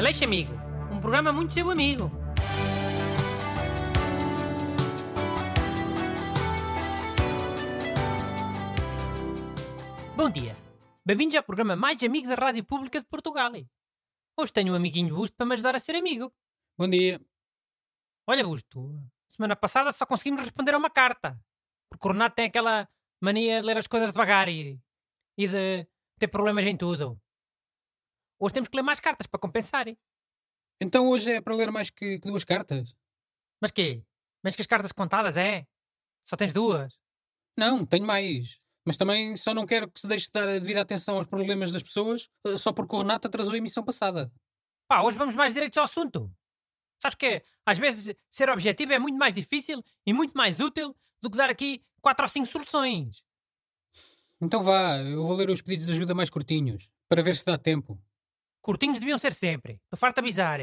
Aleixo Amigo, um programa muito seu amigo. Bom dia. Bem-vindos ao programa mais amigo da Rádio Pública de Portugal. Hoje tenho um amiguinho Busto para me ajudar a ser amigo. Bom dia. Olha, Busto, semana passada só conseguimos responder a uma carta. Porque o Renato tem aquela mania de ler as coisas devagar e, e de ter problemas em tudo. Hoje temos que ler mais cartas para compensar. Então hoje é para ler mais que, que duas cartas? Mas quê? Mas que as cartas contadas é? Só tens duas? Não, tenho mais. Mas também só não quero que se deixe de dar a devida atenção aos problemas das pessoas eh, só porque o Renato atrasou a emissão passada. Pá, hoje vamos mais direitos ao assunto. Sabes que às vezes ser objetivo é muito mais difícil e muito mais útil do que dar aqui quatro ou cinco soluções. Então vá, eu vou ler os pedidos de ajuda mais curtinhos, para ver se dá tempo. Curtinhos deviam ser sempre. Estou farto de avisar.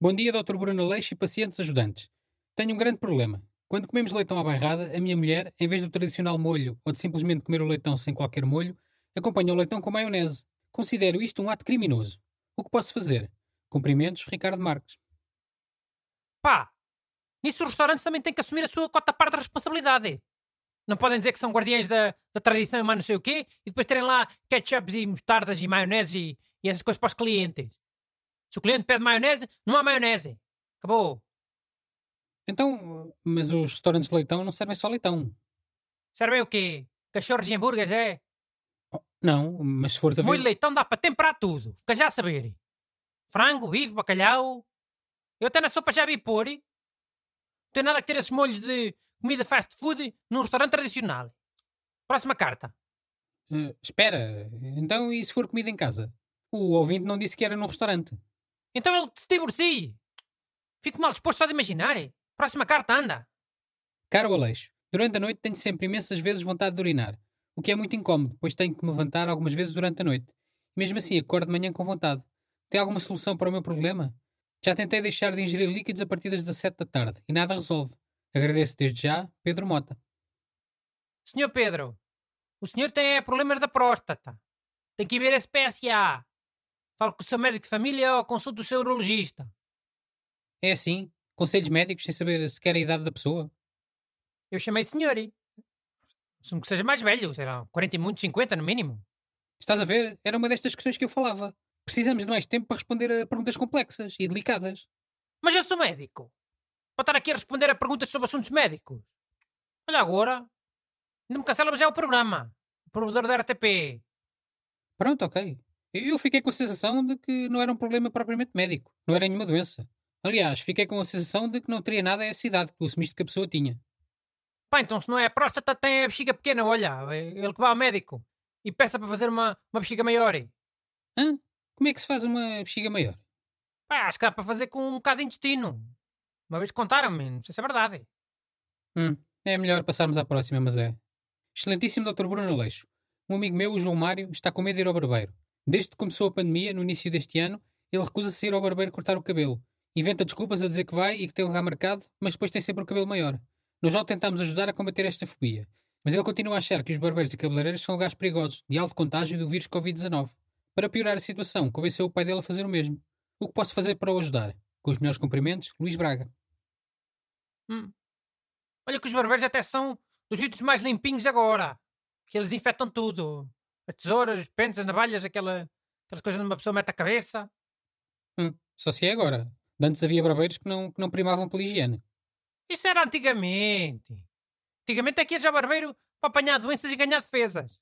Bom dia, Dr. Bruno Leixo e pacientes ajudantes. Tenho um grande problema. Quando comemos leitão à bairrada, a minha mulher, em vez do tradicional molho ou de simplesmente comer o leitão sem qualquer molho, acompanha o leitão com maionese. Considero isto um ato criminoso. O que posso fazer? Cumprimentos, Ricardo Marques. Pá, nisso os restaurantes também têm que assumir a sua cota parte de responsabilidade. Não podem dizer que são guardiães da, da tradição e mais não sei o quê e depois terem lá ketchups e mostardas e maionese e, e essas coisas para os clientes. Se o cliente pede maionese, não há maionese. Acabou. Então, mas os restaurantes de leitão não servem só leitão. Servem o quê? Cachorros e hambúrgueres, é? Oh, não, mas se fores a ver... Molho de leitão dá para temperar tudo. Fica já a saber. Frango, bife, bacalhau. Eu até na sopa já vi pôr. Não tem nada que ter esses molhos de comida fast food num restaurante tradicional. Próxima carta. Eh, espera, então e se for comida em casa? O ouvinte não disse que era num restaurante. Então ele se divorcie. Fico mal disposto só de imaginar. Próxima carta, anda. Caro Aleixo, durante a noite tenho sempre imensas vezes vontade de urinar, o que é muito incómodo, pois tenho que me levantar algumas vezes durante a noite. Mesmo assim, acordo de manhã com vontade. Tem alguma solução para o meu problema? Já tentei deixar de ingerir líquidos a partir das 17 da tarde e nada resolve. Agradeço desde já, Pedro Mota. Senhor Pedro, o senhor tem é, problemas da próstata. Tem que ir ver a SPSA. Fale com o seu médico de família ou consulte o seu urologista. É assim? Conselhos médicos sem saber sequer a idade da pessoa? Eu chamei senhor. Assumo que seja mais velho, sei lá, 40 e muito, 50 no mínimo. Estás a ver? Era uma destas questões que eu falava. Precisamos de mais tempo para responder a perguntas complexas e delicadas. Mas eu sou médico. Para estar aqui a responder a perguntas sobre assuntos médicos. Olha agora. Ainda me cancela já o programa. O provedor da RTP. Pronto, ok. Eu fiquei com a sensação de que não era um problema propriamente médico. Não era nenhuma doença. Aliás, fiquei com a sensação de que não teria nada essa idade que tu assumiste que a pessoa tinha. Pá, então se não é a próstata, tem a bexiga pequena, olha. Ele que vai ao médico. E peça para fazer uma, uma bexiga maior. Hã? Como é que se faz uma bexiga maior? Pá, acho que dá para fazer com um bocado de intestino. Uma vez contaram-me, não sei se é verdade. Hum, é melhor passarmos à próxima, mas é. Excelentíssimo Dr. Bruno Aleixo. Um amigo meu, o João Mário, está com medo de ir ao barbeiro. Desde que começou a pandemia, no início deste ano, ele recusa-se ir ao barbeiro cortar o cabelo. Inventa desculpas a dizer que vai e que tem lugar marcado, mas depois tem sempre o cabelo maior. Nós já o tentámos ajudar a combater esta fobia. Mas ele continua a achar que os barbeiros e cabeleireiros são lugares perigosos, de alto contágio do vírus Covid-19. Para piorar a situação, convenceu o pai dele a fazer o mesmo. O que posso fazer para o ajudar? Com os melhores cumprimentos, Luís Braga. Hum. Olha que os barbeiros até são dos sítios mais limpinhos agora. Que eles infectam tudo. As tesouras, os pentes, as navalhas, aquela, aquelas coisas onde uma pessoa mete a cabeça. Hum, só se é agora. Antes havia barbeiros que não, que não primavam pela higiene. Isso era antigamente. Antigamente é que ia já barbeiro para apanhar doenças e ganhar defesas.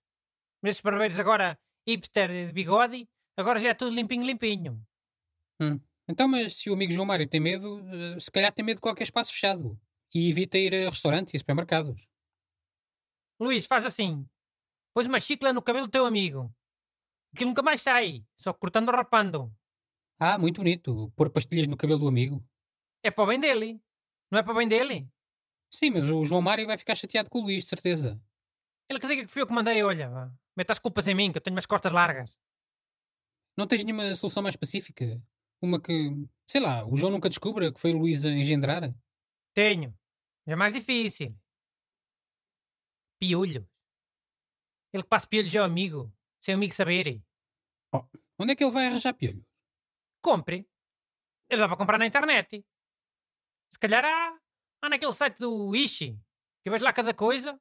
Mas esses barbeiros agora, hipster de bigode, agora já é tudo limpinho, limpinho. Hum. Então, mas se o amigo João Mário tem medo, eh, se calhar tem medo de qualquer espaço fechado. E evita ir a restaurantes e supermercados. Luís, faz assim. Pões uma chicla no cabelo do teu amigo. Aquilo nunca mais sai, só cortando ou rapando. Ah, muito bonito. Pôr pastilhas no cabelo do amigo. É para o bem dele. Não é para o bem dele? Sim, mas o João Mário vai ficar chateado com o Luís, de certeza. Ele que diga que fui eu que mandei, olha, mete as culpas em mim, que eu tenho umas costas largas. Não tens nenhuma solução mais específica? Uma que, sei lá, o João nunca descubra que foi o Luís a engendrar? Tenho. É mais difícil. Piolhos. Ele que passa piolhos ao amigo, sem o amigo saber. Oh, onde é que ele vai arranjar piolhos? Compre. Dá para comprar na internet. Se calhar há, há naquele site do Ishi, que vejo lá cada coisa.